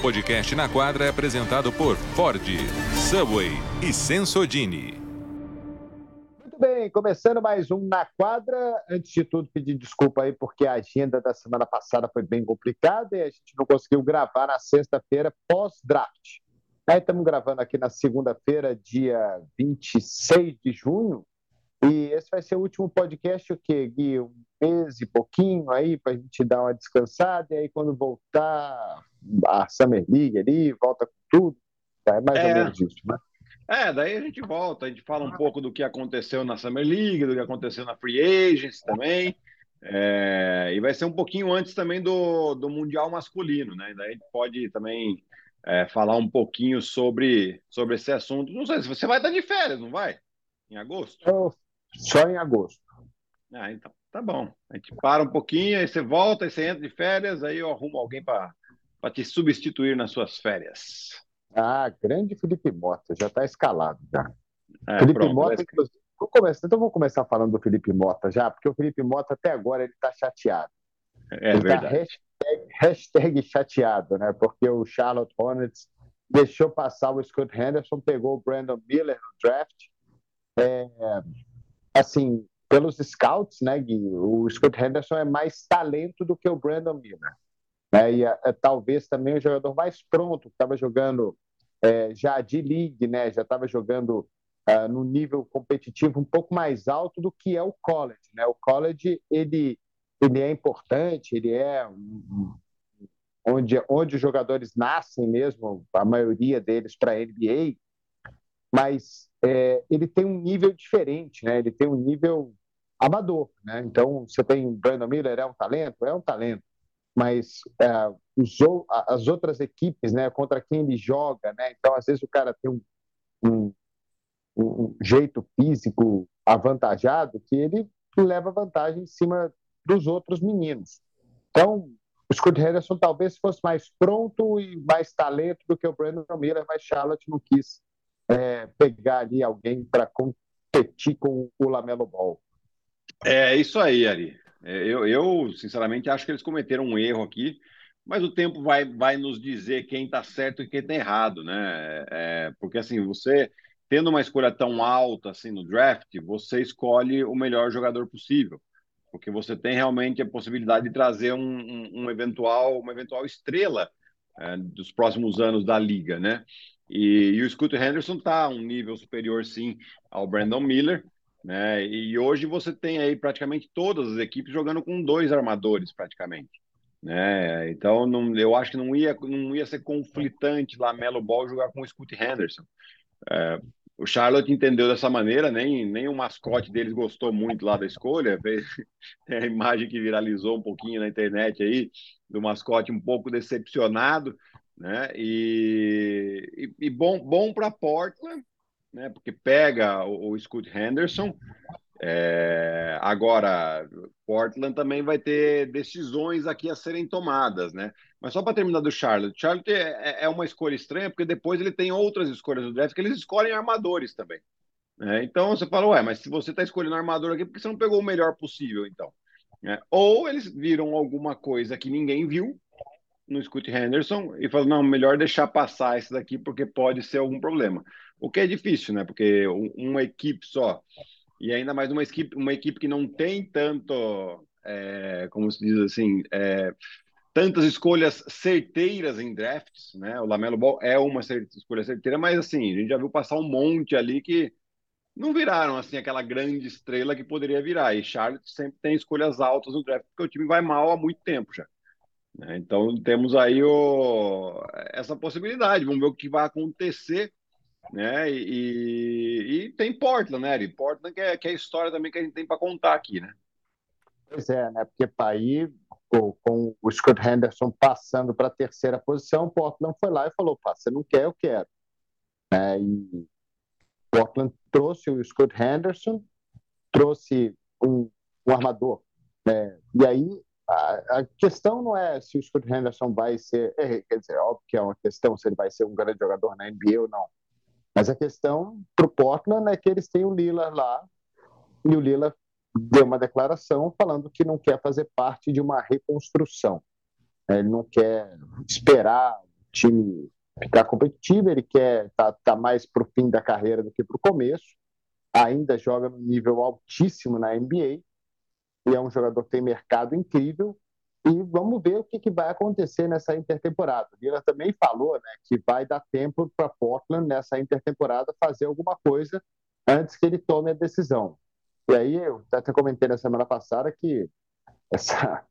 podcast Na Quadra é apresentado por Ford, Subway e Sensodini. Muito bem, começando mais um Na Quadra. Antes de tudo, pedir desculpa aí porque a agenda da semana passada foi bem complicada e a gente não conseguiu gravar na sexta-feira pós-draft. Aí estamos gravando aqui na segunda-feira, dia 26 de junho, e esse vai ser o último podcast, o quê, Gui? Um mês e pouquinho aí, para a gente dar uma descansada, e aí quando voltar a Summer League ali, volta com tudo, é mais é. ou menos isso, né? É, daí a gente volta, a gente fala um pouco do que aconteceu na Summer League, do que aconteceu na Free Agents também, é, e vai ser um pouquinho antes também do, do Mundial Masculino, né? Daí a gente pode também é, falar um pouquinho sobre, sobre esse assunto. Não sei se você vai estar de férias, não vai? Em agosto? Eu, só em agosto. Ah, então, tá bom. A gente para um pouquinho, aí você volta, aí você entra de férias, aí eu arrumo alguém para te substituir nas suas férias. Ah, grande Felipe Mota, já está escalado já. É, Felipe pronto, Mota, inclusive. Vou começar, então vou começar falando do Felipe Mota já, porque o Felipe Mota até agora ele está chateado. É ele tá verdade. Tá hashtag, hashtag, chateado, né? Porque o Charlotte Hornets deixou passar o Scott Henderson, pegou o Brandon Miller no draft. É, assim, pelos scouts, né, Gui, o Scott Henderson é mais talento do que o Brandon Miller. Né? E é, talvez também o jogador mais pronto, que estava jogando é, já de league, né? já estava jogando uh, no nível competitivo um pouco mais alto do que é o college. Né? O college ele, ele é importante, ele é um, onde, onde os jogadores nascem mesmo, a maioria deles para NBA, mas é, ele tem um nível diferente, né? Ele tem um nível amador, né? Então, você tem Brandon Miller, é um talento? É um talento. Mas é, os, as outras equipes, né, contra quem ele joga, né? Então, às vezes o cara tem um, um, um jeito físico avantajado que ele leva vantagem em cima dos outros meninos. Então, o Scott Henderson talvez fosse mais pronto e mais talento do que o Brandon Miller, mas Charlotte não quis é, pegar ali alguém para competir com o Lamelo Ball. É isso aí, Ari. É, eu, eu, sinceramente, acho que eles cometeram um erro aqui, mas o tempo vai, vai nos dizer quem está certo e quem está errado, né? É, porque assim, você tendo uma escolha tão alta assim no draft, você escolhe o melhor jogador possível, porque você tem realmente a possibilidade de trazer um, um, um eventual, uma eventual estrela é, dos próximos anos da liga, né? E, e o Scott Henderson está um nível superior, sim, ao Brandon Miller. Né? E hoje você tem aí praticamente todas as equipes jogando com dois armadores, praticamente. Né? Então, não, eu acho que não ia, não ia ser conflitante lá Melo Ball jogar com o Scott Henderson. É, o Charlotte entendeu dessa maneira, nem, nem o mascote deles gostou muito lá da escolha. Tem a imagem que viralizou um pouquinho na internet aí, do mascote um pouco decepcionado né? E, e, e bom, bom para Portland, né? Porque pega o, o Scott Henderson. É, agora, Portland também vai ter decisões aqui a serem tomadas, né? Mas só para terminar do Charlotte, Charlotte é, é, uma escolha estranha porque depois ele tem outras escolhas do draft que eles escolhem armadores também. Né? Então você fala, ué, mas se você está escolhendo armador aqui, por que você não pegou o melhor possível, então? É, ou eles viram alguma coisa que ninguém viu no Scott Henderson e falou: não, melhor deixar passar esse daqui porque pode ser algum problema. O que é difícil, né? Porque uma equipe só, e ainda mais uma equipe, uma equipe que não tem tanto, é, como se diz assim, é, tantas escolhas certeiras em drafts, né? O Lamelo Ball é uma escolha certeira, mas assim, a gente já viu passar um monte ali que não viraram assim aquela grande estrela que poderia virar. E Charlotte sempre tem escolhas altas no draft, porque o time vai mal há muito tempo já. Né? Então temos aí o, essa possibilidade. Vamos ver o que vai acontecer. Né? E, e tem Portland, né? E Portland que é, que é a história também que a gente tem para contar aqui, né? Pois é, né? Porque para ir com, com, o Scott Henderson passando para a terceira posição, Portland foi lá e falou: Pá, você não quer, eu quero. É, e Portland trouxe o Scott Henderson, trouxe um, um armador. Né? E aí a, questão não é se o Scott Henderson vai ser, é, quer dizer, óbvio que é uma questão se ele vai ser um grande jogador na NBA ou não. Mas a questão para o Portland é que eles têm o Lila lá e o Lila deu uma declaração falando que não quer fazer parte de uma reconstrução. Ele não quer esperar time ficar competitivo, ele quer estar tá, tá mais para o fim da carreira do que para o começo, ainda joga no nível altíssimo na NBA, e é um jogador que tem mercado incrível, e vamos ver o que, que vai acontecer nessa intertemporada. O Lillard também falou né, que vai dar tempo para Portland nessa intertemporada fazer alguma coisa antes que ele tome a decisão. E aí eu até comentei na semana passada que essa,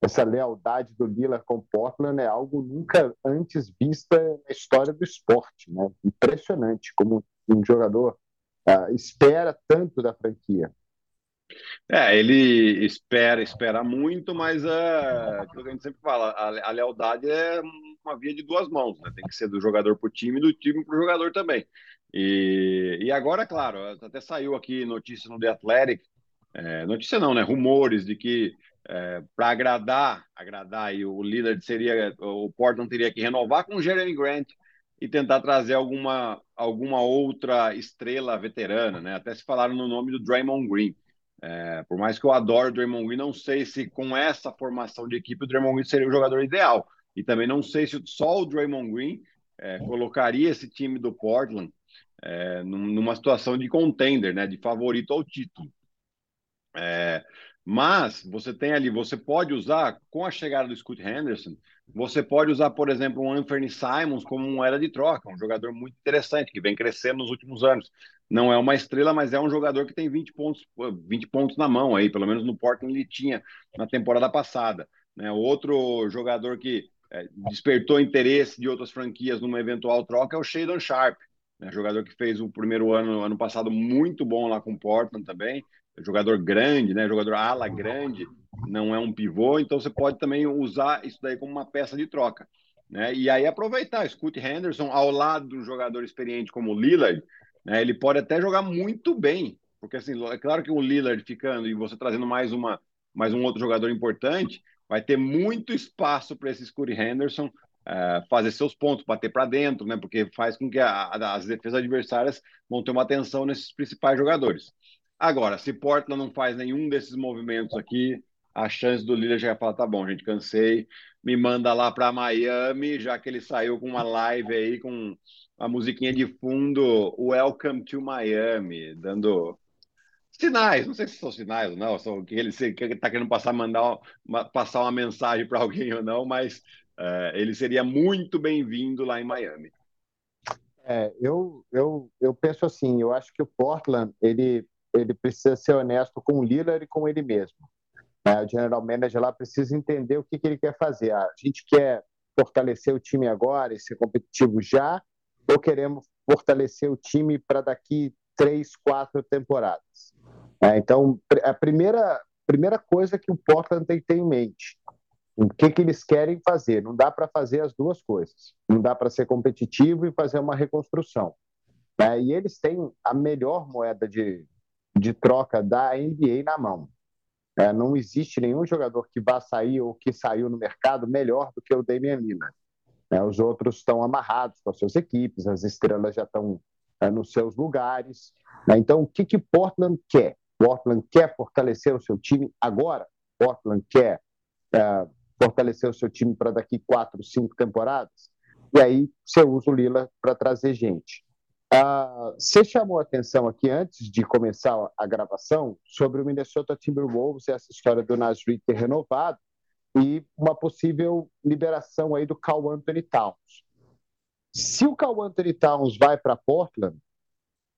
essa lealdade do Lillard com Portland é algo nunca antes vista na história do esporte. Né? Impressionante como um jogador uh, espera tanto da franquia. É, ele espera, espera muito, mas é aquilo que a gente sempre fala, a, a lealdade é uma via de duas mãos, né? Tem que ser do jogador para o time e do time para o jogador também. E, e agora, claro, até saiu aqui notícia no The Athletic, é, notícia não, né? Rumores de que é, para agradar, agradar e o líder seria, o Portland teria que renovar com o Jeremy Grant e tentar trazer alguma, alguma outra estrela veterana, né? Até se falaram no nome do Draymond Green. É, por mais que eu adore o Draymond Green, não sei se com essa formação de equipe o Draymond Green seria o jogador ideal. E também não sei se só o Draymond Green é, colocaria esse time do Portland é, numa situação de contender, né, de favorito ao título. Mas você tem ali, você pode usar, com a chegada do Scott Henderson, você pode usar, por exemplo, um Anthony Simons como era de troca, um jogador muito interessante, que vem crescendo nos últimos anos não é uma estrela, mas é um jogador que tem 20 pontos, 20 pontos na mão aí, pelo menos no Portland ele tinha na temporada passada. Né? Outro jogador que é, despertou interesse de outras franquias numa eventual troca é o Shadon Sharp, né? jogador que fez o primeiro ano, ano passado, muito bom lá com o Portland também, jogador grande, né? jogador ala grande, não é um pivô, então você pode também usar isso daí como uma peça de troca. Né? E aí aproveitar, Scott Henderson ao lado de um jogador experiente como o Lillard, né? Ele pode até jogar muito bem, porque assim, é claro que o Lillard ficando e você trazendo mais uma mais um outro jogador importante, vai ter muito espaço para esse Scottie Henderson uh, fazer seus pontos, bater para dentro, né? Porque faz com que a, a, as defesas adversárias vão ter uma atenção nesses principais jogadores. Agora, se Portland não faz nenhum desses movimentos aqui, a chance do Lillard já vai falar, tá bom, gente, cansei, me manda lá para Miami, já que ele saiu com uma live aí com a musiquinha de fundo Welcome to Miami, dando sinais, não sei se são sinais ou não, são que ele está querendo passar, mandar passar uma mensagem para alguém ou não, mas uh, ele seria muito bem-vindo lá em Miami. É, eu, eu, eu penso assim, eu acho que o Portland ele, ele precisa ser honesto com o Lillard e com ele mesmo. É, o general manager lá precisa entender o que, que ele quer fazer. A gente quer fortalecer o time agora e ser competitivo já, ou queremos fortalecer o time para daqui três, quatro temporadas? É, então, a primeira, primeira coisa que o Portland tem que ter em mente, o que, que eles querem fazer? Não dá para fazer as duas coisas. Não dá para ser competitivo e fazer uma reconstrução. É, e eles têm a melhor moeda de, de troca da NBA na mão. É, não existe nenhum jogador que vá sair ou que saiu no mercado melhor do que o Damian Lillard. Né? Os outros estão amarrados com as suas equipes, as estrelas já estão é, nos seus lugares. Né? Então, o que, que Portland quer? Portland quer fortalecer o seu time agora? Portland quer é, fortalecer o seu time para daqui quatro, cinco temporadas? E aí você usa o Lila para trazer gente. Ah, você chamou a atenção aqui antes de começar a gravação sobre o Minnesota Timberwolves e essa história do Nasri ter renovado e uma possível liberação aí do Cal Anthony Towns. Se o Cal Anthony Towns vai para Portland,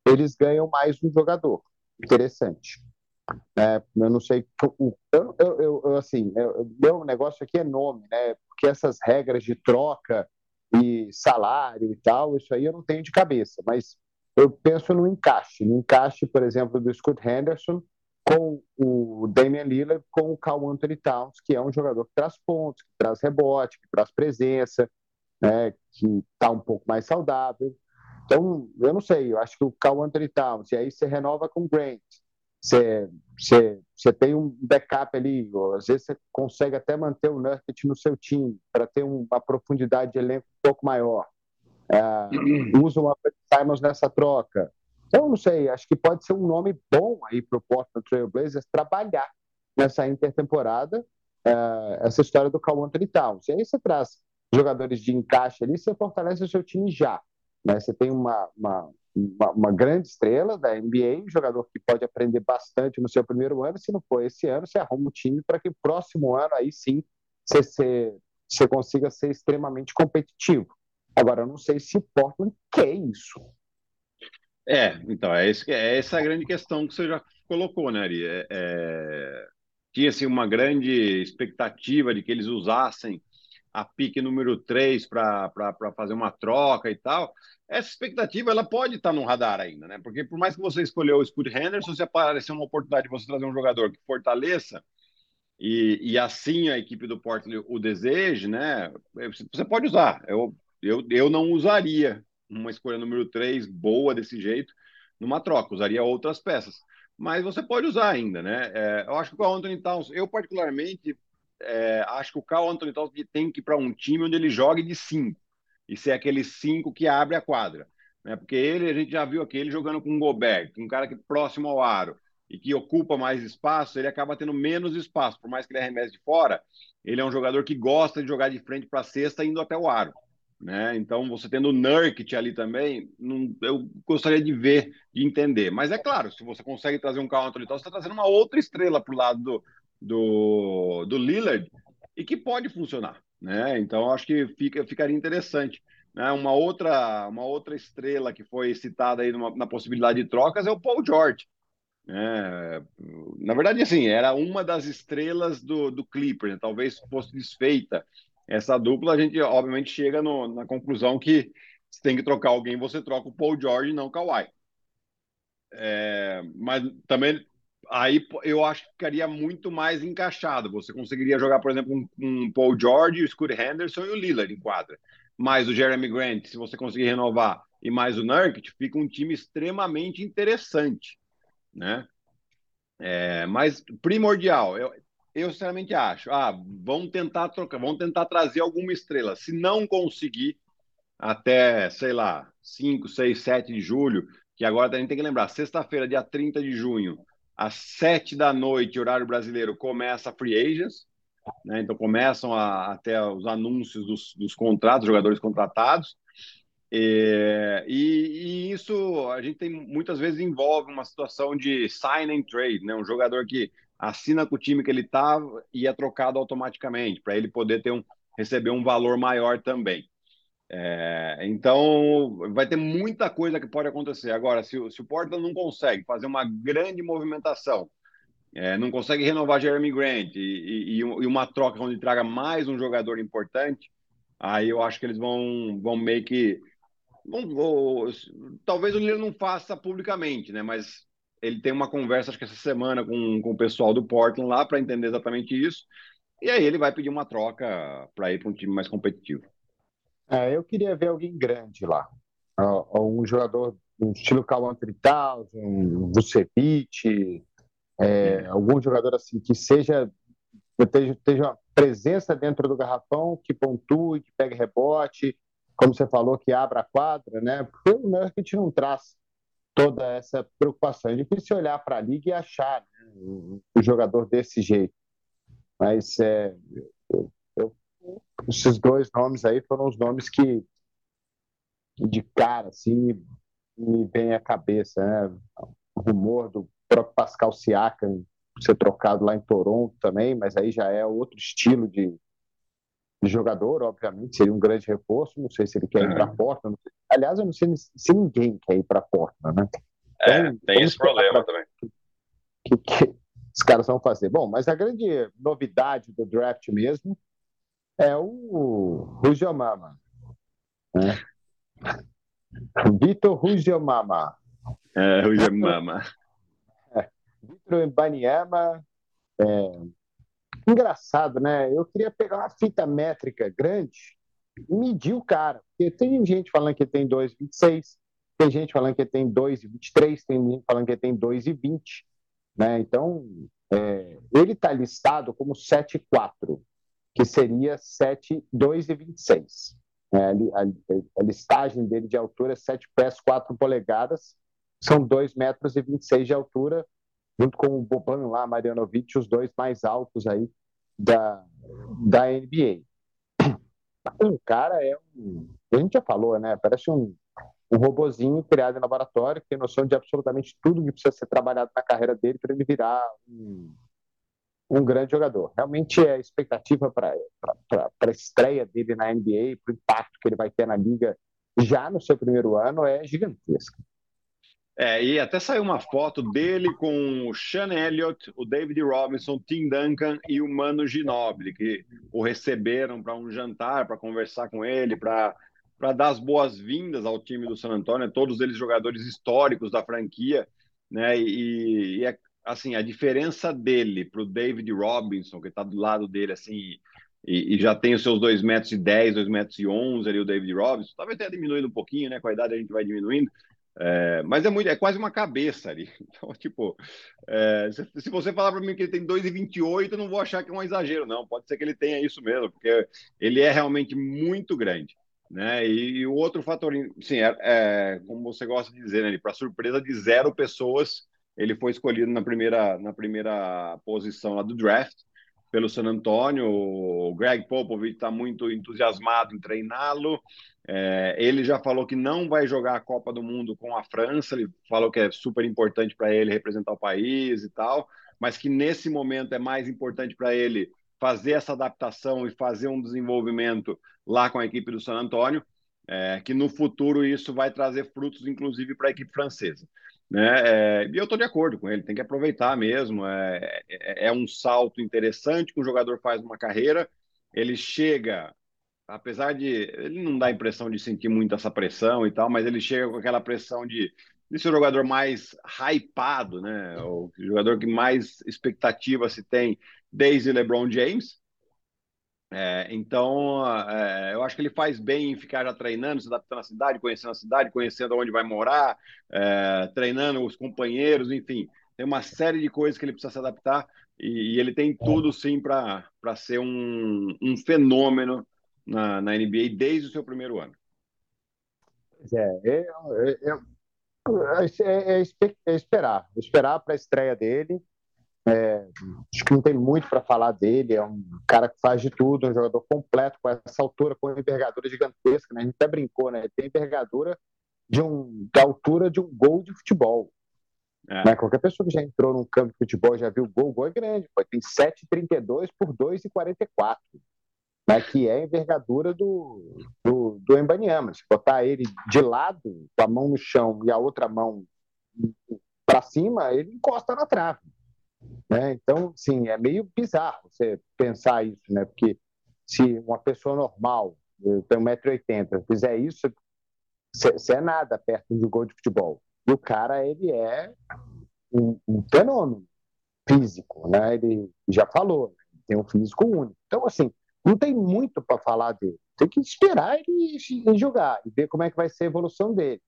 eles ganham mais um jogador. Interessante. É, eu não sei. Eu, eu, eu, eu assim, meu negócio aqui é nome, né? Porque essas regras de troca e salário e tal, isso aí eu não tenho de cabeça, mas eu penso no encaixe. No encaixe, por exemplo, do Scott Henderson com o Damian Lillard, com o Cal Anthony Towns, que é um jogador que traz pontos, que traz rebote, que traz presença, né, que está um pouco mais saudável. Então, eu não sei, eu acho que o Cal Anthony Towns, e aí você renova com o Grant, você, tem um backup ali, ou às vezes você consegue até manter o Nurkic no seu time, para ter uma profundidade de elenco um pouco maior. É, usa o Simons nessa troca. Então, não sei, acho que pode ser um nome bom aí para o Portland Trail Blazers trabalhar nessa intertemporada uh, essa história do Cal Anthony Towns. E aí você traz jogadores de encaixe ali, você fortalece o seu time já. Né? Você tem uma, uma, uma, uma, grande estrela da NBA, um jogador que pode aprender bastante no seu primeiro ano. Se não for esse ano, você arruma um time para que próximo ano aí sim você, você, você consiga ser extremamente competitivo. Agora, eu não sei se Portland quer isso. É, então, é, esse, é essa a grande questão que você já colocou, né, Ari? É, é, tinha assim, uma grande expectativa de que eles usassem a pique número 3 para fazer uma troca e tal. Essa expectativa ela pode estar no radar ainda, né? Porque por mais que você escolheu o Scott Henderson, se aparecer uma oportunidade de você trazer um jogador que fortaleça e, e assim a equipe do Portland o deseje, né? Você pode usar. Eu, eu, eu não usaria uma escolha número 3 boa desse jeito numa troca, usaria outras peças. Mas você pode usar ainda, né? É, eu acho que o Anthony Towns, eu particularmente é, acho que o Carl Anthony Towns tem que ir para um time onde ele jogue de cinco e ser aquele cinco que abre a quadra. Né? Porque ele, a gente já viu aqui, ele jogando com o Gobert, um cara que próximo ao aro e que ocupa mais espaço, ele acaba tendo menos espaço. Por mais que ele arremesse de fora, ele é um jogador que gosta de jogar de frente para a cesta, indo até o aro. Né? Então, você tendo o Nurkic ali também, não, eu gostaria de ver, de entender. Mas é claro, se você consegue trazer um Carl Anthony Towns, você está trazendo uma outra estrela para o lado do, do, do Lillard e que pode funcionar, né? Então acho que fica, ficaria interessante. Né? Uma outra uma outra estrela que foi citada aí numa, na possibilidade de trocas é o Paul George. É, na verdade, assim, era uma das estrelas do, do Clipper, né? talvez fosse desfeita essa dupla. A gente, obviamente, chega no, na conclusão que se tem que trocar alguém, você troca o Paul George não o Kawhi. É, mas também aí eu acho que ficaria muito mais encaixado. Você conseguiria jogar, por exemplo, um, um Paul George, o Scott Henderson e o Lillard em quadra. Mais o Jeremy Grant, se você conseguir renovar, e mais o Nurkic, fica um time extremamente interessante, né? É, mas primordial, eu, eu sinceramente acho, ah, vão tentar trocar, vão tentar trazer alguma estrela. Se não conseguir até, sei lá, 5, 6, 7 de julho, que agora a gente tem que lembrar, sexta-feira, dia 30 de junho, às sete da noite, horário brasileiro, começa a Free Agents, né? então começam a, até os anúncios dos, dos contratos, jogadores contratados, e, e, e, isso a gente tem muitas vezes envolve uma situação de sign and trade, né? um jogador que assina com o time que ele tá e é trocado automaticamente, para ele poder ter um, receber um valor maior também. É, então, vai ter muita coisa que pode acontecer. Agora, se, se o Portland não consegue fazer uma grande movimentação, é, não consegue renovar Jeremy Grant e, e, e, uma troca onde traga mais um jogador importante, aí eu acho que eles vão, vão meio que. Vão, vão, talvez o Lillard não faça publicamente, né? Mas ele tem uma conversa, acho que essa semana, com, com o pessoal do Portland lá para entender exatamente isso. E aí ele vai pedir uma troca para ir para um time mais competitivo. É, eu queria ver alguém grande lá. Um jogador um estilo Cauã Trital, um Vucevic, é, algum jogador assim que seja esteja, uma presença dentro do garrafão, que pontue, que pegue rebote, como você falou, que abra a quadra, né? Porque o Nurkic não traz toda essa preocupação. É difícil olhar para a liga e achar né, um jogador desse jeito. Mas é, eu, esses dois nomes aí foram os nomes que de cara assim me vem à cabeça, né? O rumor do próprio Pascal Siakam ser trocado lá em Toronto também, mas aí já é outro estilo de, de jogador, obviamente, seria um grande reforço. Não sei se ele quer ir para a porta. Aliás, eu não sei se ninguém quer ir para a porta, né? É, então, tem esse problema também. Que, que, que os caras vão fazer? Bom, mas a grande novidade do draft mesmo é o Rujiomama. Né? Vitor Rujiomama. É, Rujiomama. É, Vitor Baniama. É, engraçado, né? Eu queria pegar uma fita métrica grande e medir o cara. Porque tem gente falando que tem 2,26, tem gente falando que tem 2,23, tem gente falando que tem 2,20. Né? Então, é, ele está listado como 7,4 que seria 7, 2 e 26. É, a, a, a, listagem dele de altura é 7 pés, 4 polegadas, são 2 metros e 26 de altura, junto com o Boban lá, Marianovic, os dois mais altos aí da, da NBA. O cara é um. A gente já falou, né? Parece um, um robozinho criado em laboratório, que tem noção de absolutamente tudo que precisa ser trabalhado na carreira dele para ele virar um, um grande jogador. Realmente é a expectativa para a estreia dele na NBA, para o impacto que ele vai ter na liga já no seu primeiro ano, é gigantesca. É, e até saiu uma foto dele com o Sean Elliott, o David Robinson, Tim Duncan e o Mano Ginobili, que o receberam para um jantar, para conversar com ele, para dar as boas-vindas ao time do San Antonio, todos eles jogadores históricos da franquia, né? E, e é, assim, a diferença dele para o David Robinson, que está do lado dele, assim, e, e, já tem os seus 2 metros e 10, 2 metros e 11 ali, o David Robinson, talvez tenha diminuído um pouquinho, né? Com a idade a gente vai diminuindo, é, mas é muito, é quase uma cabeça ali. Então, tipo, é, se, se, você falar para mim que ele tem 2,28, eu não vou achar que é um exagero, não. Pode ser que ele tenha isso mesmo, porque ele é realmente muito grande. Né? E, e o outro fator, sim, é, é, como você gosta de dizer, né, para surpresa de zero pessoas, ele foi escolhido na primeira, na primeira posição lá do draft pelo San Antonio. O Greg Popovich está muito entusiasmado em treiná-lo. É, ele já falou que não vai jogar a Copa do Mundo com a França. Ele falou que é super importante para ele representar o país e tal, mas que nesse momento é mais importante para ele fazer essa adaptação e fazer um desenvolvimento lá com a equipe do San Antonio. É, que no futuro isso vai trazer frutos, inclusive, para a equipe francesa. Né? É, e eu estou de acordo com ele, tem que aproveitar mesmo. É, é, é, um salto interessante que o jogador faz uma carreira. Ele chega, apesar de. Ele não dá a impressão de sentir muito essa pressão e tal, mas ele chega com aquela pressão de, de ser o jogador mais hypado, né? o jogador que mais expectativa se tem desde LeBron James. É, então, é, eu acho que ele faz bem em ficar já treinando, se adaptando à cidade, conhecendo a cidade, conhecendo onde vai morar, é, treinando os companheiros, enfim. Tem uma série de coisas que ele precisa se adaptar e, e ele tem tudo, sim, para ser um, um fenômeno na, na NBA desde o seu primeiro ano. É, é, é, é esperar, esperar para a estreia dele. É, acho que não tem muito para falar dele. É um cara que faz de tudo, um jogador completo com essa altura, com envergadura gigantesca. Né? A gente até brincou, né? Ele tem envergadura de um, da altura de um gol de futebol. É. Né? Qualquer pessoa que já entrou num campo de futebol já viu o gol, o gol é grande. Pô. Tem 7,32 por 2,44. Né? Que é a envergadura do, do, do Embanyama. Se botar ele de lado, com a mão no chão e a outra mão para cima, ele encosta na trave. Né? Então, sim, é meio bizarro você pensar isso, né? Porque se uma pessoa normal, tem 1,80m, fizer isso, você é nada perto de um gol de futebol. E o cara, ele é um, um fenômeno físico, né? Ele já falou, tem um físico único. Então, assim, não tem muito para falar dele. Tem que esperar ele jogar e ver como é que vai ser a evolução dele.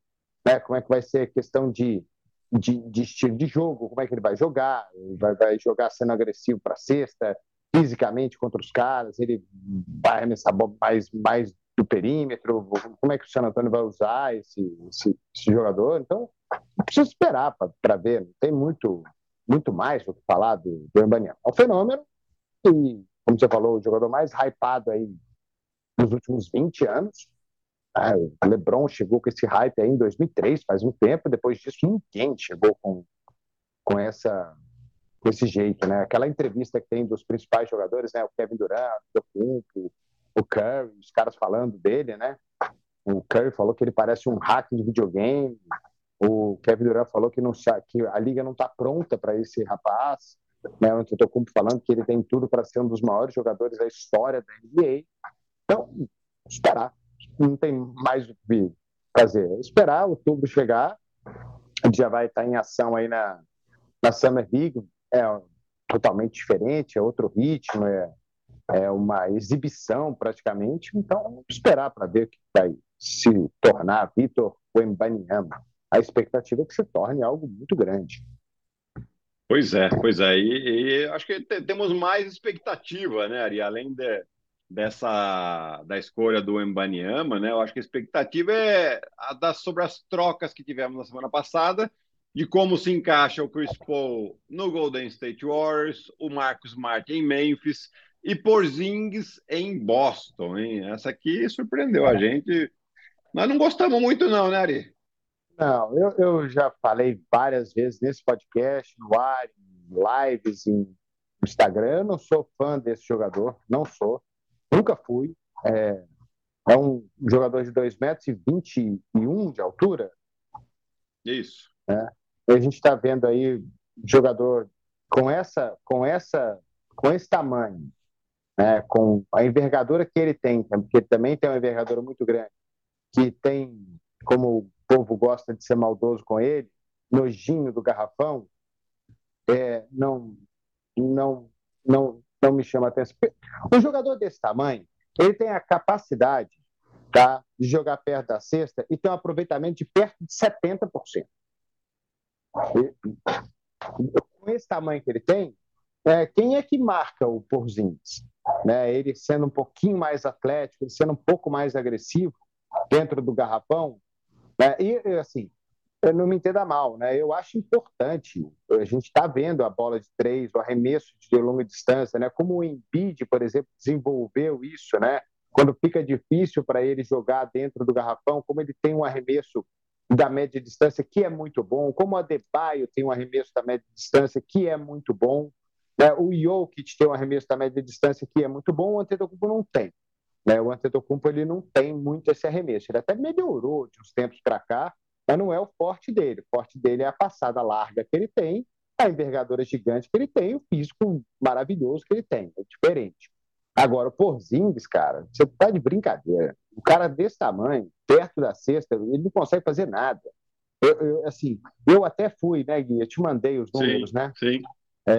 Né? Como é que vai ser a questão de de, de, estilo de jogo, como é que ele vai jogar, vai, vai jogar sendo agressivo para cesta, fisicamente contra os caras, ele vai arremessar mais, mais do perímetro, como é que o San Antônio vai usar esse, esse, esse jogador. Então, precisa esperar para ver, não tem muito, muito mais o que falar do, do Embanian. É um fenômeno e, como você falou, o jogador mais hypado aí nos últimos 20 anos, ah, o LeBron chegou com esse hype aí em 2003, faz um tempo. Depois disso, ninguém chegou com, com essa com esse jeito, né? Aquela entrevista que tem dos principais jogadores, né? O Kevin Durant, o Kumpo, o Curry, os caras falando dele, né? O Curry falou que ele parece um hack de videogame. O Kevin Durant falou que, não, que a liga não está pronta para esse rapaz. Né? O Antetokounmpo falando que ele tem tudo para ser um dos maiores jogadores da história da NBA. Então, esperar não tem mais o que fazer. Esperar outubro chegar, a gente já vai estar em ação aí na, na Summer League, é totalmente diferente, é outro ritmo, é, é uma exibição praticamente, então esperar para ver o que vai se tornar Vitor Wembanyama. A expectativa é que se torne algo muito grande. Pois é, pois é. E, e acho que temos mais expectativa, né, Ari? Além de, dessa da escolha do Embanyama, né? Eu acho que a expectativa é a da, sobre as trocas que tivemos na semana passada, de como se encaixa o Chris Paul no Golden State Warriors, o Marcus Smart em Memphis, e Porzingis em Boston, hein? Essa aqui surpreendeu a gente. Nós não gostamos muito, não, né, Ari? Não, eu, eu já falei várias vezes nesse podcast, no ar, em lives, em Instagram. Eu não sou fã desse jogador, não sou. Nunca fui. É, é um jogador de 2 metros e 21 de altura. Isso. É. A gente está vendo aí jogador com essa, com essa, com esse tamanho, né, com a envergadura que ele tem, porque ele também tem uma envergadura muito grande, que tem, como o povo gosta de ser maldoso com ele, nojinho do garrafão, é, não, não, não, não me chama atenção. Um jogador desse tamanho, ele tem a capacidade tá, de jogar perto da cesta e tem um aproveitamento de perto de 70%. E, com esse tamanho que ele tem, é, quem é que marca o Porzingis? Né? Ele sendo um pouquinho mais atlético, ele sendo um pouco mais agressivo dentro do garrafão. Né? E, assim, não me entenda mal, né? eu acho importante, a gente está vendo a bola de três, o arremesso de longa distância, né? como o Embiid, por exemplo, desenvolveu isso, né? quando fica difícil para ele jogar dentro do garrafão, como ele tem um arremesso da média distância que é muito bom, como o Adebayo tem um arremesso da média distância que é muito bom, né? O Jokic tem um arremesso da média distância que é muito bom, o Antetokounmpo não tem. Né? O Antetokounmpo ele não tem muito esse arremesso. Ele até melhorou de uns tempos para cá, mas não é o forte dele. O forte dele é a passada larga que ele tem, a envergadura gigante que ele tem, o físico maravilhoso que ele tem. É diferente. Agora, o Porzingis, cara, você tá de brincadeira. O cara desse tamanho, perto da cesta, ele não consegue fazer nada. Eu, eu, assim, eu até fui, né, Gui? Eu te mandei os números, sim, né? Sim é,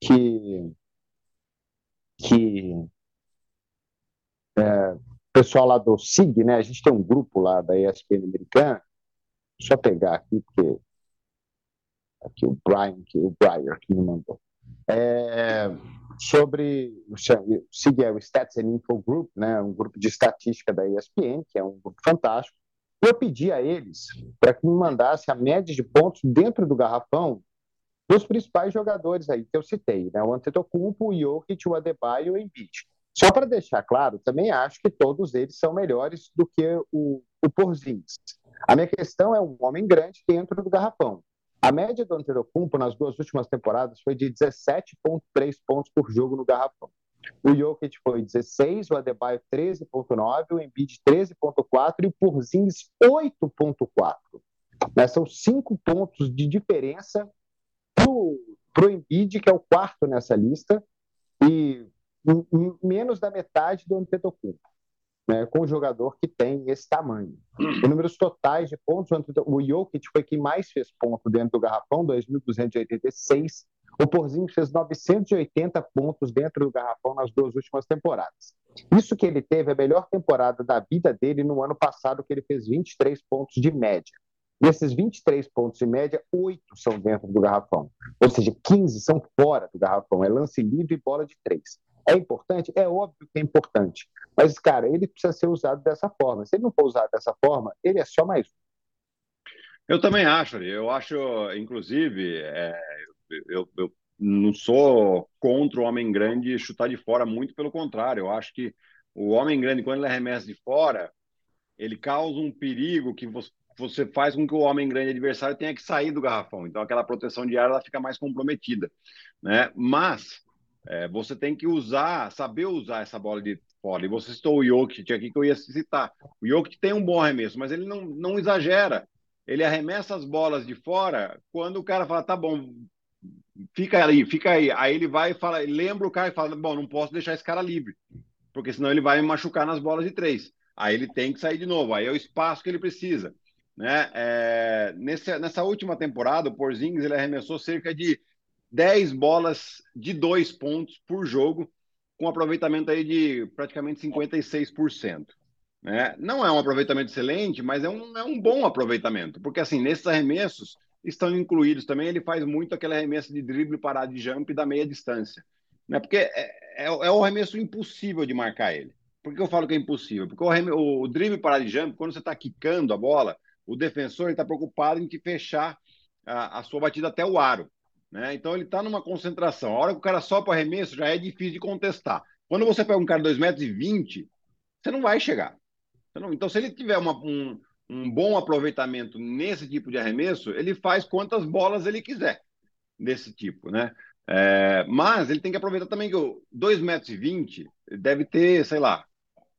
que, que é, pessoal lá do SIG, né? A gente tem um grupo lá da ESPN americana, só pegar aqui, porque aqui o Brian, que, o Brian que me mandou. É, sobre o SIG é o Stats and Info Group, né, um grupo de estatística da ESPN, que é um grupo fantástico. Eu pedi a eles para que me mandasse a média de pontos dentro do garrafão dos principais jogadores aí que eu citei, né? O Antetokounmpo, o Jokic, o Adebayo e o Embiid. Só para deixar claro, também acho que todos eles são melhores do que o, o Porzingis. A minha questão é um homem grande dentro do garrafão. A média do Antetokounmpo nas duas últimas temporadas foi de 17,3 pontos por jogo no garrafão. O Jokic foi 16, o Adebayo 13,9, o Embiid 13,4 e o Porzingis 8,4. Né? São cinco pontos de diferença para o Embiid, que é o quarto nessa lista, e menos da metade do Antetokounmpo, né, com um jogador que tem esse tamanho. Em números totais de pontos, o Jokic foi quem mais fez ponto dentro do garrafão, 2.286. O Porzinho fez 980 pontos dentro do garrafão nas duas últimas temporadas. Isso que ele teve a melhor temporada da vida dele no ano passado, que ele fez 23 pontos de média. Desses 23 pontos em média, 8 são dentro do garrafão. Ou seja, 15 são fora do garrafão. É lance livre e bola de três. É importante? É óbvio que é importante. Mas, cara, ele precisa ser usado dessa forma. Se ele não for usado dessa forma, ele é só mais um. Eu também acho, eu acho, inclusive, é, eu, eu, não sou contra o homem grande chutar de fora, muito pelo contrário. Eu acho que o homem grande, quando ele arremessa de fora, ele causa um perigo que você, faz com que o homem grande adversário tenha que sair do garrafão. Então, aquela proteção de ar ela fica mais comprometida. Né? Mas é, você tem que usar, saber usar essa bola de fora. E você citou o Jokic aqui que eu ia citar. O Jokic tem um bom arremesso, mas ele não, não exagera. Ele arremessa as bolas de fora quando o cara fala, tá bom, fica aí, fica aí. Aí ele vai e fala, lembra o cara e fala, bom, não posso deixar esse cara livre, porque senão ele vai me machucar nas bolas de três. Aí ele tem que sair de novo, aí é o espaço que ele precisa. Né? É, nessa, última temporada, o Porzingis ele arremessou cerca de 10 bolas de dois pontos por jogo, com aproveitamento aí de praticamente 56%. Né? Não é um aproveitamento excelente, mas é um, é um bom aproveitamento, porque assim, nesses arremessos estão incluídos também, ele faz muito aquele arremesso de drible parado de jump da meia distância. Né? Porque é, é, é o arremesso impossível de marcar ele. Por que eu falo que é impossível? Porque o, o, o drible parado de jump, quando você está quicando a bola, o defensor está preocupado em te fechar a, a, sua batida até o aro. Né? Então ele está numa concentração. A hora que o cara sopra o arremesso já é difícil de contestar. Quando você pega um cara de 2,20 metros, e 20, você não vai chegar. Não... Então, se ele tiver uma, um, um bom aproveitamento nesse tipo de arremesso, ele faz quantas bolas ele quiser desse tipo, né? É, mas ele tem que aproveitar também que o 2,20 metros e 20 deve ter, sei lá,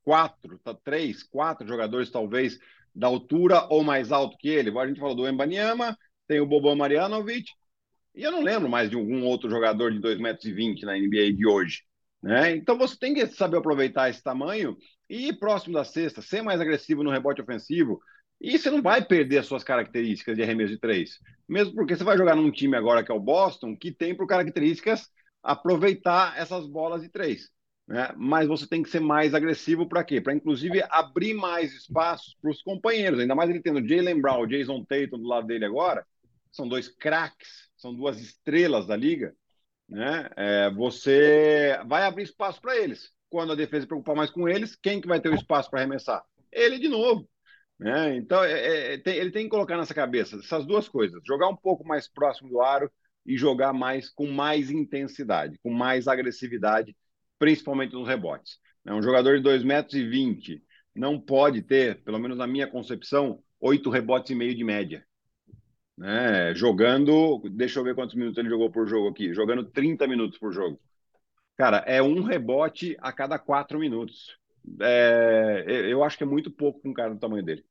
quatro, tá, três, quatro jogadores talvez da altura ou mais alto que ele. A gente falou do Embanyama, tem o Boban Marjanovic, e eu não lembro mais de algum outro jogador de 2,20 metros 20 na NBA de hoje. Né? Então você tem que saber aproveitar esse tamanho e ir próximo da cesta, ser mais agressivo no rebote ofensivo. E você não vai perder as suas características de arremesso de três. Mesmo porque você vai jogar num time agora que é o Boston, que tem por características aproveitar essas bolas de três. Né? Mas você tem que ser mais agressivo para quê? Para inclusive abrir mais espaços para os companheiros. Ainda mais ele tendo Jalen Brown, Jason Tatum do lado dele agora, são dois craques, são duas estrelas da liga. Né? É, você vai abrir espaço para eles. Quando a defesa preocupar mais com eles, quem que vai ter o espaço para arremessar? Ele de novo. Né? Então, é, é, tem, ele tem que colocar nessa cabeça essas duas coisas: jogar um pouco mais próximo do aro e jogar mais com mais intensidade, com mais agressividade principalmente nos rebotes. Né? Um jogador de 2,20 metros e 20 não pode ter, pelo menos na minha concepção, oito rebotes e meio de média. Né? Jogando, deixa eu ver quantos minutos ele jogou por jogo aqui, jogando 30 minutos por jogo. Cara, é um rebote a cada quatro minutos. É, eu acho que é muito pouco com um cara do tamanho dele.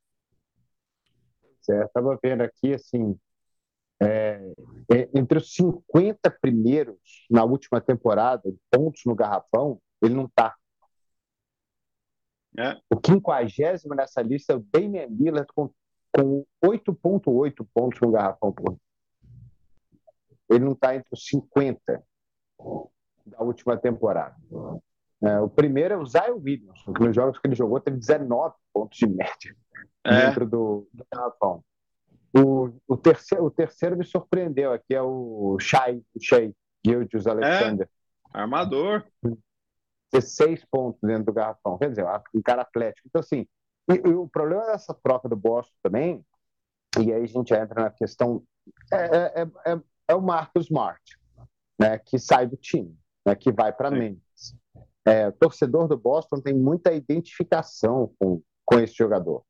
Certo, estava vendo aqui, assim, é, é, entre os 50 primeiros na última temporada, pontos no garrafão, ele não está. É. O 50 nessa lista é o Damian Lillard com, com 8,8 pontos no garrafão por Ele não está entre os 50 da última temporada. É, o primeiro é o Zion Williamson, que nos jogos que ele jogou teve 19 pontos de média é. dentro do, do garrafão. O, o, terceiro, o terceiro me surpreendeu aqui, é o Shai, o Shai Gildius Alexander. É, armador. 16 pontos dentro do garrafão. Quer dizer, um cara atlético. Então, assim, e, e o problema dessa troca do Boston também, e aí a gente entra na questão, é, é, é, é o Marcos Smart, né, que sai do time, né, que vai para Memphis. É, o torcedor do Boston tem muita identificação com, com esse jogador.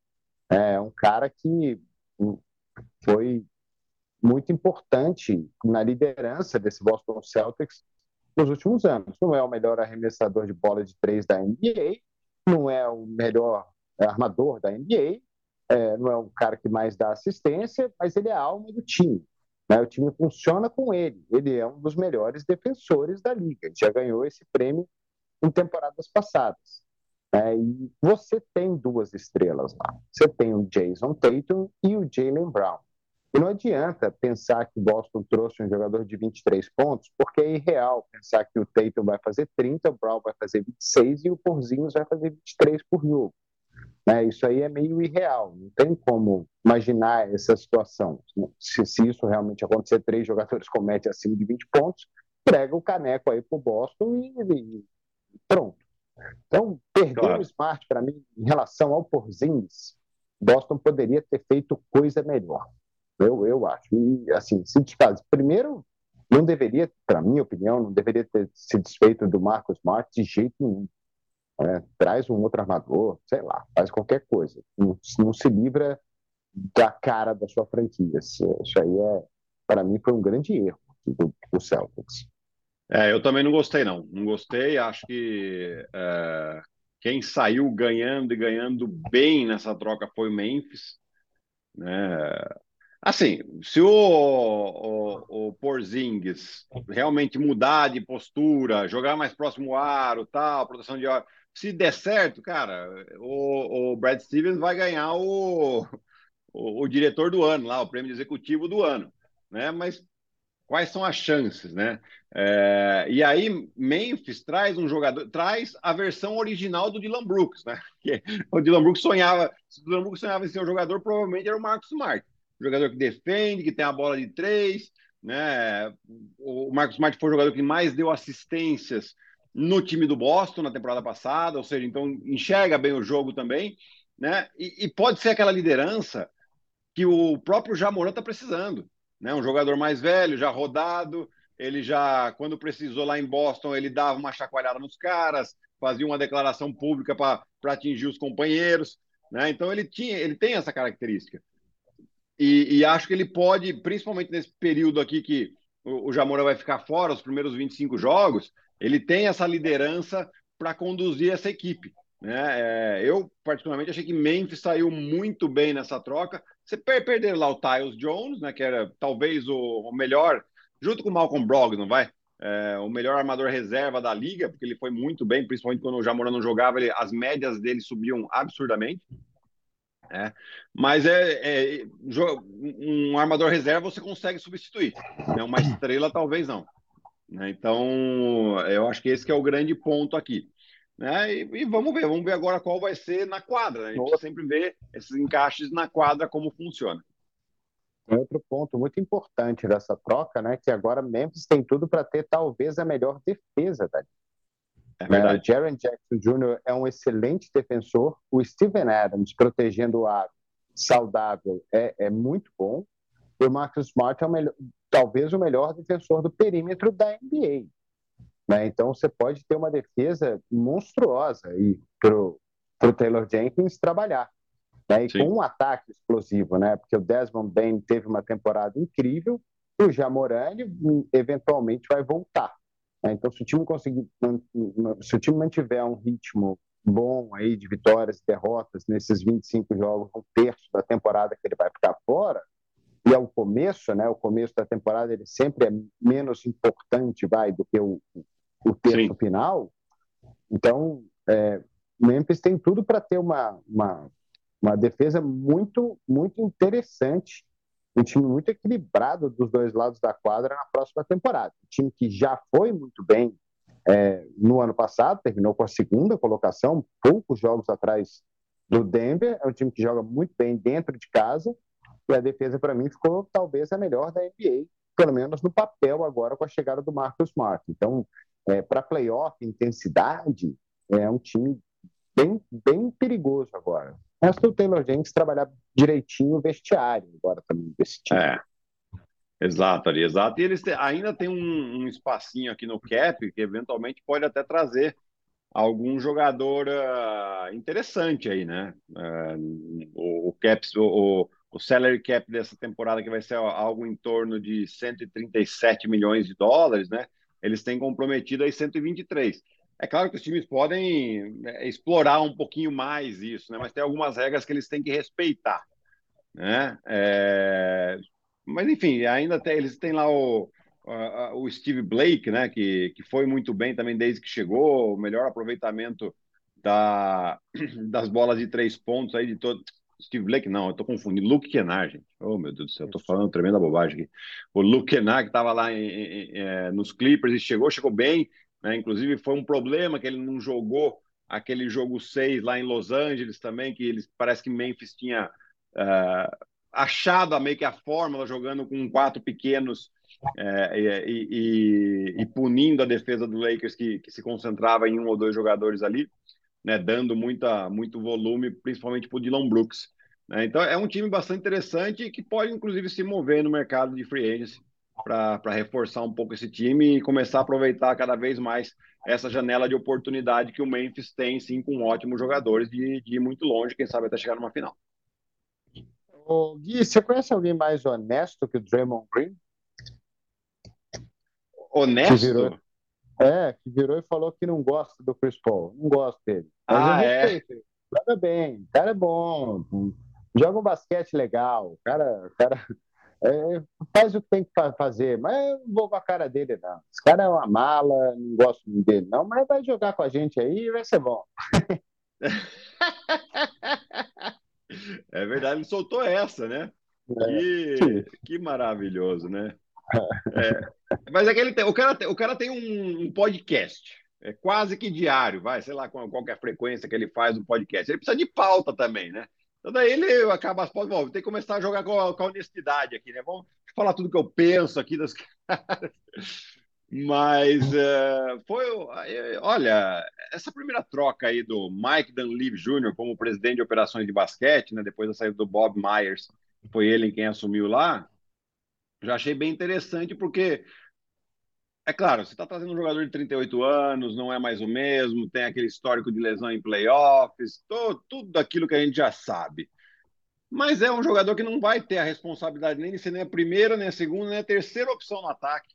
É um cara que foi muito importante na liderança desse Boston Celtics nos últimos anos. Não é o melhor arremessador de bola de três da NBA, não é o melhor armador da NBA, é, não é o cara que mais dá assistência, mas ele é a alma do time. Né? O time funciona com ele. Ele é um dos melhores defensores da liga. Já ganhou esse prêmio em temporadas passadas. É, e você tem duas estrelas lá. Você tem o Jason Tatum e o Jalen Brown. E não adianta pensar que o Boston trouxe um jogador de 23 pontos, porque é irreal pensar que o Tatum vai fazer 30, o Brown vai fazer 26 e o Porzinhos vai fazer 23 por jogo. Né? Isso aí é meio irreal. Não tem como imaginar essa situação. Se, se isso realmente acontecer, três jogadores cometem acima de 20 pontos, prega o caneco aí para o Boston e, e pronto. Então, perder claro. o Smart, para mim, em relação ao Porzingis, Boston poderia ter feito coisa melhor. Eu, eu acho. E, assim, se desfaz. Primeiro, não deveria, para minha opinião, não deveria ter se desfeito do Marcos Smart de jeito nenhum. É, traz um outro armador, sei lá, faz qualquer coisa. Não, não se livra da cara da sua franquia. Isso, aí, é, para mim, foi um grande erro do, do Celtics. É, eu também não gostei, não. Não gostei. Acho que é, quem saiu ganhando e ganhando bem nessa troca foi o Memphis. Né? Assim, se o, o, o Porzingis realmente mudar de postura, jogar mais próximo ao aro, tal, proteção de ar, se der certo, cara, o, o Brad Stevens vai ganhar o, o, o diretor do ano lá, o prêmio executivo do ano. Né? Mas quais são as chances, né? É, e aí Memphis traz um jogador, traz a versão original do Dylan Brooks, né? O Dylan Brooks sonhava, se o Dylan Brooks sonhava em ser um jogador, provavelmente era o Marcos Smart, jogador que defende, que tem a bola de três, né? O Marcos Smart foi o jogador que mais deu assistências no time do Boston na temporada passada, ou seja, então enxerga bem o jogo também, né? E, e pode ser aquela liderança que o próprio Jamoran está precisando né? Um jogador mais velho, já rodado, ele já, quando precisou lá em Boston, ele dava uma chacoalhada nos caras, fazia uma declaração pública para atingir os companheiros, né? Então ele tinha, ele tem essa característica. E, e, acho que ele pode, principalmente nesse período aqui que o, o vai ficar fora, os primeiros 25 jogos, ele tem essa liderança para conduzir essa equipe. Né? É, eu, particularmente, achei que Memphis saiu muito bem nessa troca. Você per perder lá o Tyus Jones, né, que era talvez o, o melhor, junto com o Malcolm Brogdon, vai, é, o melhor armador reserva da liga, porque ele foi muito bem, principalmente quando o Jamora não jogava, ele, as médias dele subiam absurdamente. É. Mas é, é, um armador reserva você consegue substituir, né? uma estrela talvez não. Né? Então, eu acho que esse que é o grande ponto aqui. Né? E, e, vamos ver, vamos ver agora qual vai ser na quadra. Né? A gente sempre vê esses encaixes na quadra como funciona. Outro ponto muito importante dessa troca, né, que agora Memphis tem tudo para ter talvez a melhor defesa da. É verdade. Uh, Jaron Jackson Jr. é um excelente defensor. O Steven Adams protegendo o ar saudável é, é muito bom. E o Marcus Smart é o melhor, talvez o melhor defensor do perímetro da NBA. Né? Então você pode ter uma defesa monstruosa para o Taylor Jenkins trabalhar. Né? E Sim. com um ataque explosivo, né? porque o Desmond Bain teve uma temporada incrível, o Jamorani eventualmente vai voltar. Né? Então, se o time conseguir, se o time mantiver um ritmo bom aí de vitórias e derrotas nesses 25 jogos, um terço da temporada que ele vai ficar fora, e é o começo, né? O começo da temporada ele sempre é menos importante, vai, do que o, o terço Sim. final. Então, é, Memphis tem tudo para ter uma, uma, uma defesa muito, muito interessante um time muito equilibrado dos dois lados da quadra na próxima temporada. Um time que já foi muito bem é, no ano passado, terminou com a segunda colocação, poucos jogos atrás do Denver. É um time que joga muito bem dentro de casa. E a defesa, para mim, ficou talvez a melhor da NBA, pelo menos no papel agora com a chegada do Marcus Smart. Então, é, para playoff, intensidade, é um time bem, bem perigoso agora. Resta o Taylor Jenkins trabalhar direitinho o vestiário agora também desse time. É. Exato, ali, exato. E eles ainda tem um, um, espacinho aqui no cap que eventualmente pode até trazer algum jogador uh, interessante aí, né? Uh, o, o, cap, o, o salary cap dessa temporada que vai ser algo em torno de 137 milhões de dólares, né? Eles têm comprometido aí 123. É claro que os times podem né, explorar um pouquinho mais isso, né? mas tem algumas regras que eles têm que respeitar. Né? É... Mas, enfim, ainda tem, eles têm lá o, o Steve Blake, né? que, que foi muito bem também desde que chegou, o melhor aproveitamento da, das bolas de três pontos aí de todo. Steve Blake, não, eu tô confundindo. Luke Kennard, gente. Oh, meu Deus do céu, eu tô falando tremenda bobagem aqui. O Luke Kennard, que estava lá em, em, em, é, nos Clippers e chegou, chegou bem, né? Inclusive, foi um problema que ele não jogou aquele jogo 6 lá em Los Angeles também, que eles parece que Memphis tinha uh, achado a meio que a fórmula jogando com quatro pequenos uh, e, e, e, punindo a defesa do Lakers que, que, se concentrava em um ou dois jogadores ali, né? dando muita, muito volume, principalmente para o Dylan Brooks. Né? Então é um time bastante interessante que pode inclusive se mover no mercado de free agency para reforçar um pouco esse time e começar a aproveitar cada vez mais essa janela de oportunidade que o Memphis tem, sim, com ótimos jogadores de, de ir muito longe, quem sabe até chegar numa final. Ô, Gui, você conhece alguém mais honesto que o Draymond Green? Honesto? Que virou, é, que virou e falou que não gosta do Chris Paul. Não gosto dele. Mas ah, é? Joga bem, o cara é bom, joga um basquete legal, o cara, cara é, faz o que tem que fazer, mas eu não vou com a cara dele, não. Esse cara é uma mala, não gosto dele, não, mas vai jogar com a gente aí e vai ser bom. É verdade, ele soltou essa, né? É. Que, que maravilhoso, né? É, mas é que ele tem, o, cara, o cara tem um, um, podcast, é quase que diário, vai, sei lá qual, qual é a frequência que ele faz o podcast. Ele precisa de pauta também, né? Então daí ele acaba as pautas, bom, tem que começar a jogar com a, com a, honestidade aqui, né? Vamos falar tudo que eu penso aqui das. Mas uh, foi, olha, essa primeira troca aí do Mike Dunleavy Jr. como presidente de operações de basquete, né? Depois da saída do Bob Myers, foi ele quem assumiu lá. Já achei bem interessante, porque é claro, você está trazendo um jogador de 38 anos, não é mais o mesmo, tem aquele histórico de lesão em playoffs, tudo aquilo que a gente já sabe. Mas é um jogador que não vai ter a responsabilidade nem de ser nem a primeira, nem a segunda, nem a terceira opção no ataque.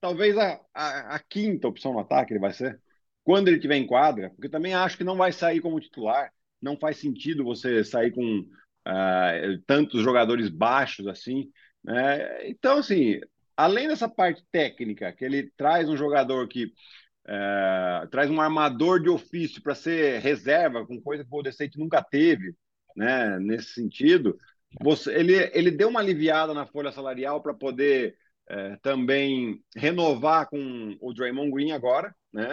Talvez a, a, a quinta opção no ataque ele vai ser, quando ele tiver em quadra, porque também acho que não vai sair como titular. Não faz sentido você sair com uh, tantos jogadores baixos assim. Né? Então, assim, além dessa parte técnica, que ele traz um jogador que uh, traz um armador de ofício para ser reserva, com coisa que o State nunca teve, né? Nesse sentido, você, ele, ele deu uma aliviada na folha salarial para poder é, também renovar com o Draymond Green agora, né?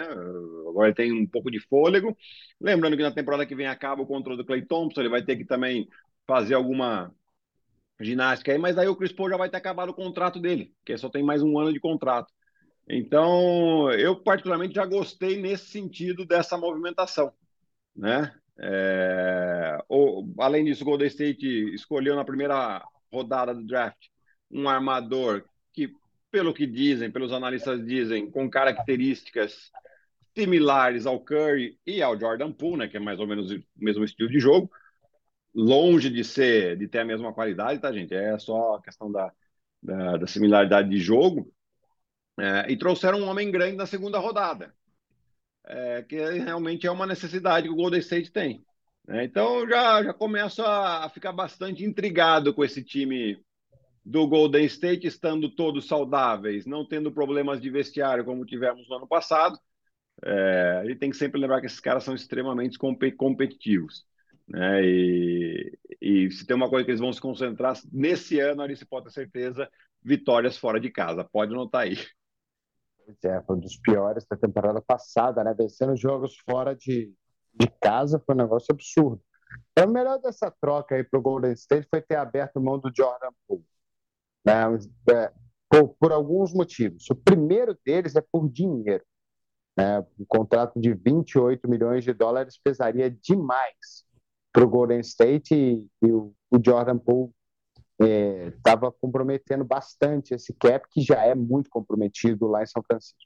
Agora ele tem um pouco de fôlego. Lembrando que na temporada que vem acaba o controle do Clay Thompson, ele vai ter que também fazer alguma ginástica aí, mas daí o Chris Paul já vai ter acabado o contrato dele, que só tem mais um ano de contrato. Então, eu particularmente já gostei nesse sentido dessa movimentação, né? É... Ou, além disso, o Golden State escolheu na primeira rodada do draft um armador que, pelo que dizem, pelos analistas dizem, com características similares ao Curry e ao Jordan Poole, né, que é mais ou menos o mesmo estilo de jogo, longe de ser, de ter a mesma qualidade, tá, gente? É só a questão da, da, da similaridade de jogo. É, e trouxeram um homem grande na segunda rodada, é, que realmente é uma necessidade que o Golden State tem. Né? Então já, já começo a, ficar bastante intrigado com esse time do Golden State estando todos saudáveis, não tendo problemas de vestiário como tivemos no ano passado. É, a gente tem que sempre lembrar que esses caras são extremamente competitivos. Né? E, e, se tem uma coisa que eles vão se concentrar nesse ano, ali se pode ter certeza, vitórias fora de casa. Pode anotar aí. É, foi um dos piores da temporada passada, né? Vencendo jogos fora de, de casa foi um negócio absurdo. É o melhor dessa troca aí para o Golden State foi ter aberto mão do Jordan Poole né, é, por, por, alguns motivos. O primeiro deles é por dinheiro. Né? Um contrato de 28 milhões de dólares pesaria demais para o Golden State e, e o, o, Jordan Poole estava é, comprometendo bastante esse cap, que já é muito comprometido lá em São Francisco.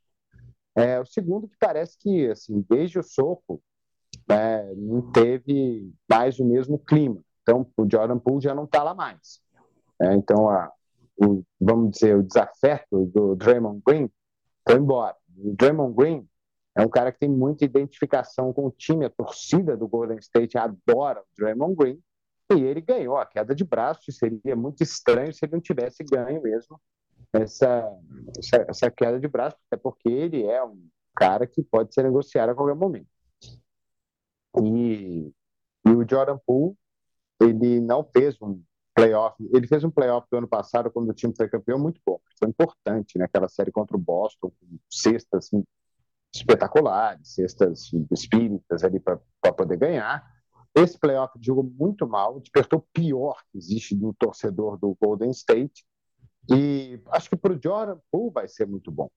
É, o segundo que parece que, assim, desde o soco, né, não teve mais o mesmo clima. Então, o Jordan Poole já não está lá mais. É, então, a, o, vamos dizer, o desafeto do Draymond Green foi embora. O Draymond Green é um cara que tem muita identificação com o time, a torcida do Golden State adora o Draymond Green, e ele ganhou a queda de braço, e seria muito estranho se ele não tivesse ganho mesmo essa, essa, essa queda de braço, até porque ele é um cara que pode ser negociado a qualquer momento. E, e o Jordan Poole, ele não fez um playoff. Ele fez um playoff do ano passado, quando o time foi campeão, muito bom. Foi importante, né? Aquela série contra o Boston, cestas assim, espetaculares, cestas espíritas ali para poder ganhar. Esse playoff jogou muito mal, despertou o pior que existe do torcedor do Golden State. E acho que para o Jordan Poole vai ser muito bom.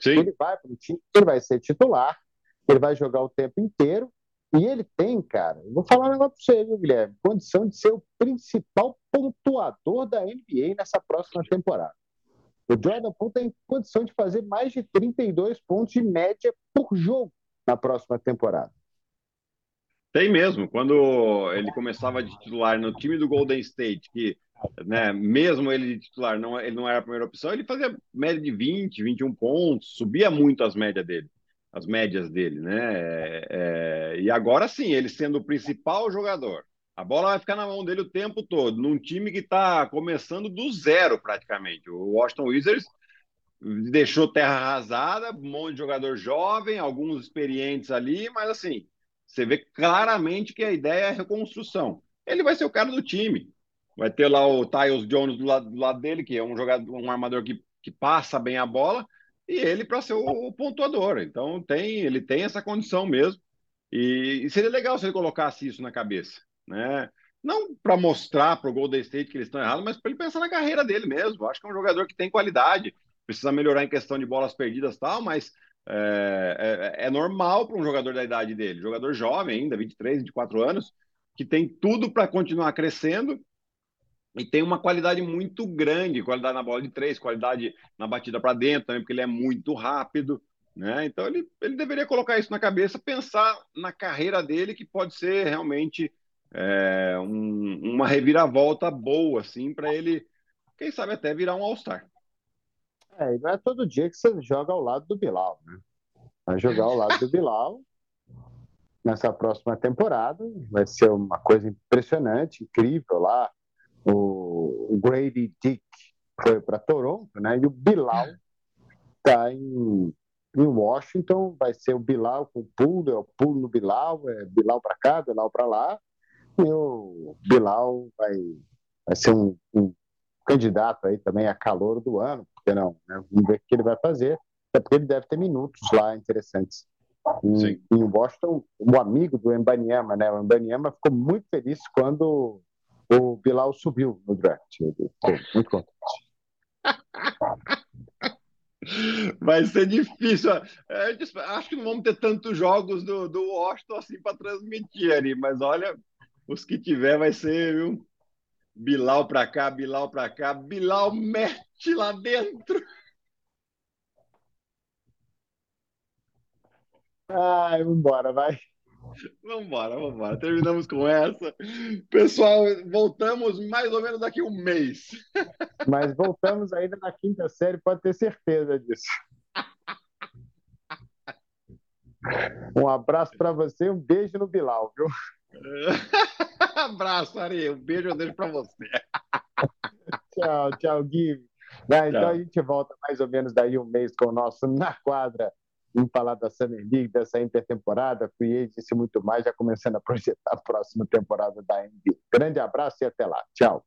Sim. Ele vai para o time, ele vai ser titular, ele vai jogar o tempo inteiro e ele tem, cara, vou falar um negócio para você, viu, Guilherme? Condição de ser o principal pontuador da NBA nessa próxima temporada. O Jordan Poole tem condição de fazer mais de 32 pontos de média por jogo na próxima temporada. Tem mesmo. Quando ele começava de titular no time do Golden State, que né, mesmo ele de titular não, ele não era a primeira opção, ele fazia média de 20, 21 pontos, subia muito as médias dele as médias dele, né? É, é, e agora sim, ele sendo o principal jogador, a bola vai ficar na mão dele o tempo todo, num time que está começando do zero praticamente. O Washington Wizards deixou terra arrasada, um monte de jogador jovem, alguns experientes ali, mas assim, você vê claramente que a ideia é reconstrução. Ele vai ser o cara do time. Vai ter lá o Tyus Jones do lado, do lado dele, que é um jogador, um armador que, que passa bem a bola, e ele para ser o, o, pontuador. Então tem, ele tem essa condição mesmo. E, e seria legal se ele colocasse isso na cabeça, né? Não para mostrar para o Golden State que eles estão errados, mas para ele pensar na carreira dele mesmo. Acho que é um jogador que tem qualidade, precisa melhorar em questão de bolas perdidas tal, mas é, é, é normal para um jogador da idade dele, jogador jovem ainda, 23, 24 anos, que tem tudo para continuar crescendo e tem uma qualidade muito grande, qualidade na bola de três, qualidade na batida para dentro também, porque ele é muito rápido, né? Então ele, ele deveria colocar isso na cabeça, pensar na carreira dele, que pode ser realmente é, um, uma reviravolta boa, assim, para ele, quem sabe até virar um All-Star. É, e não é todo dia que você joga ao lado do Bilal, né? Vai jogar ao lado do Bilal nessa próxima temporada, vai ser uma coisa impressionante, incrível lá. O, Grady Dick foi para Toronto, né? E o Bilal está em, em Washington, vai ser o Bilal com o pulo, é o pulo no Bilal, é Bilal para cá, Bilal para lá. E o Bilal vai, vai ser um, um candidato aí também a calor do ano, porque não, né? Vamos ver o que ele vai fazer, até porque ele deve ter minutos lá interessantes. Em, em Washington, o amigo do Embanyama, né? O Embanyama ficou muito feliz quando o Bilal subiu no draft. Estou muito contente. Vai ser difícil. É, acho que não vamos ter tantos jogos do, do Washington assim para transmitir ali, mas olha, os que tiver vai ser, viu? Bilal para cá, Bilal para cá, Bilal mete lá dentro. Ai, vambora, vai. Vambora, vambora. Terminamos com essa. Pessoal, voltamos mais ou menos daqui a um mês. Mas voltamos ainda na quinta série, pode ter certeza disso. Um abraço para você, um beijo no Bilal, viu? Abraço, Ari. Um beijo eu deixo para você. tchau, tchau, Gui. Então a gente volta mais ou menos daí um mês com o nosso Na Quadra. Vamos falar da Summer League, dessa intertemporada, free agency e muito mais, já começando a projetar a próxima temporada da NBA. Grande abraço e até lá. Tchau.